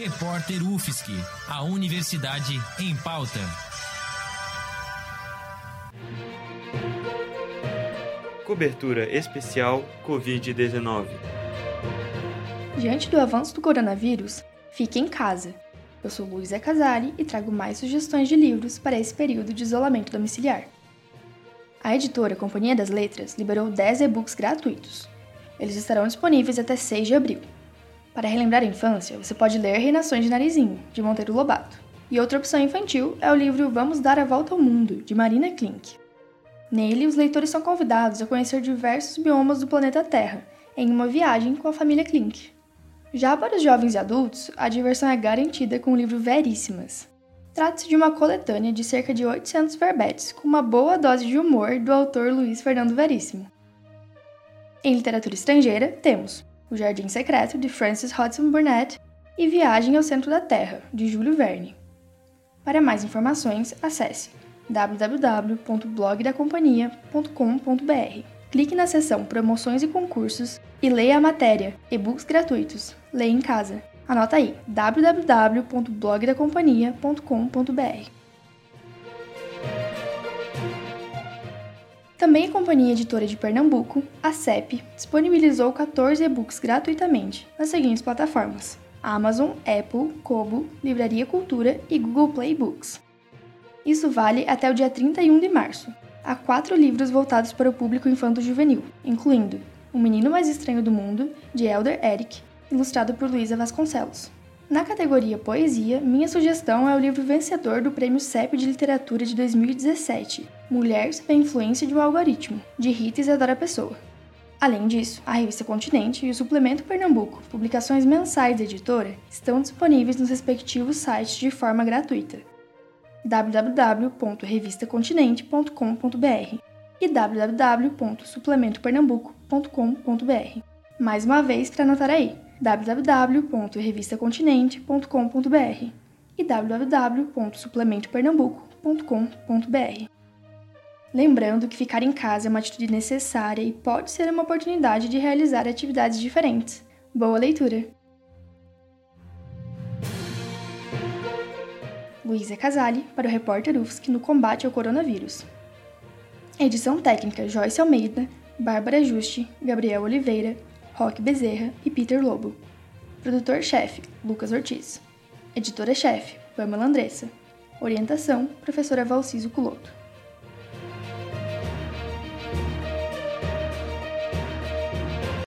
Repórter UFSC, a Universidade em Pauta. Cobertura especial Covid-19. Diante do avanço do coronavírus, fique em casa. Eu sou Luísa Casali e trago mais sugestões de livros para esse período de isolamento domiciliar. A editora Companhia das Letras liberou 10 e-books gratuitos. Eles estarão disponíveis até 6 de abril. Para relembrar a infância, você pode ler Reinações de Narizinho, de Monteiro Lobato. E outra opção infantil é o livro Vamos Dar a Volta ao Mundo, de Marina Klink. Nele, os leitores são convidados a conhecer diversos biomas do planeta Terra, em uma viagem com a família Klink. Já para os jovens e adultos, a diversão é garantida com o livro Veríssimas, Trata-se de uma coletânea de cerca de 800 verbetes, com uma boa dose de humor do autor Luiz Fernando Veríssimo. Em literatura estrangeira, temos O Jardim Secreto, de Francis Hodgson Burnett, e Viagem ao Centro da Terra, de Júlio Verne. Para mais informações, acesse www.blogdacompanhia.com.br. Clique na seção Promoções e Concursos e leia a matéria E-books gratuitos. Leia em casa. Anota aí www.blogdacompanhia.com.br. Também a Companhia Editora de Pernambuco, a CEP, disponibilizou 14 e-books gratuitamente nas seguintes plataformas: Amazon, Apple, Kobo, Livraria Cultura e Google Play Books. Isso vale até o dia 31 de março. Há quatro livros voltados para o público infanto-juvenil, incluindo O Menino Mais Estranho do Mundo, de Elder Eric, ilustrado por Luísa Vasconcelos. Na categoria Poesia, minha sugestão é o livro vencedor do Prêmio CEP de Literatura de 2017, Mulher sob a Influência de um Algoritmo, de Rita Isadora Pessoa. Além disso, a revista Continente e o Suplemento Pernambuco, publicações mensais da editora, estão disponíveis nos respectivos sites de forma gratuita www.revistacontinente.com.br e www.suplementopernambuco.com.br. Mais uma vez para anotar aí, www.revistacontinente.com.br e www.suplementopernambuco.com.br. Lembrando que ficar em casa é uma atitude necessária e pode ser uma oportunidade de realizar atividades diferentes. Boa leitura! Luísa Casali, para o repórter UFSC no combate ao coronavírus. Edição técnica Joyce Almeida, Bárbara Juste, Gabriel Oliveira, Roque Bezerra e Peter Lobo. Produtor-chefe, Lucas Ortiz. Editora-chefe, Pamela Andressa. Orientação, professora Valciso Culoto.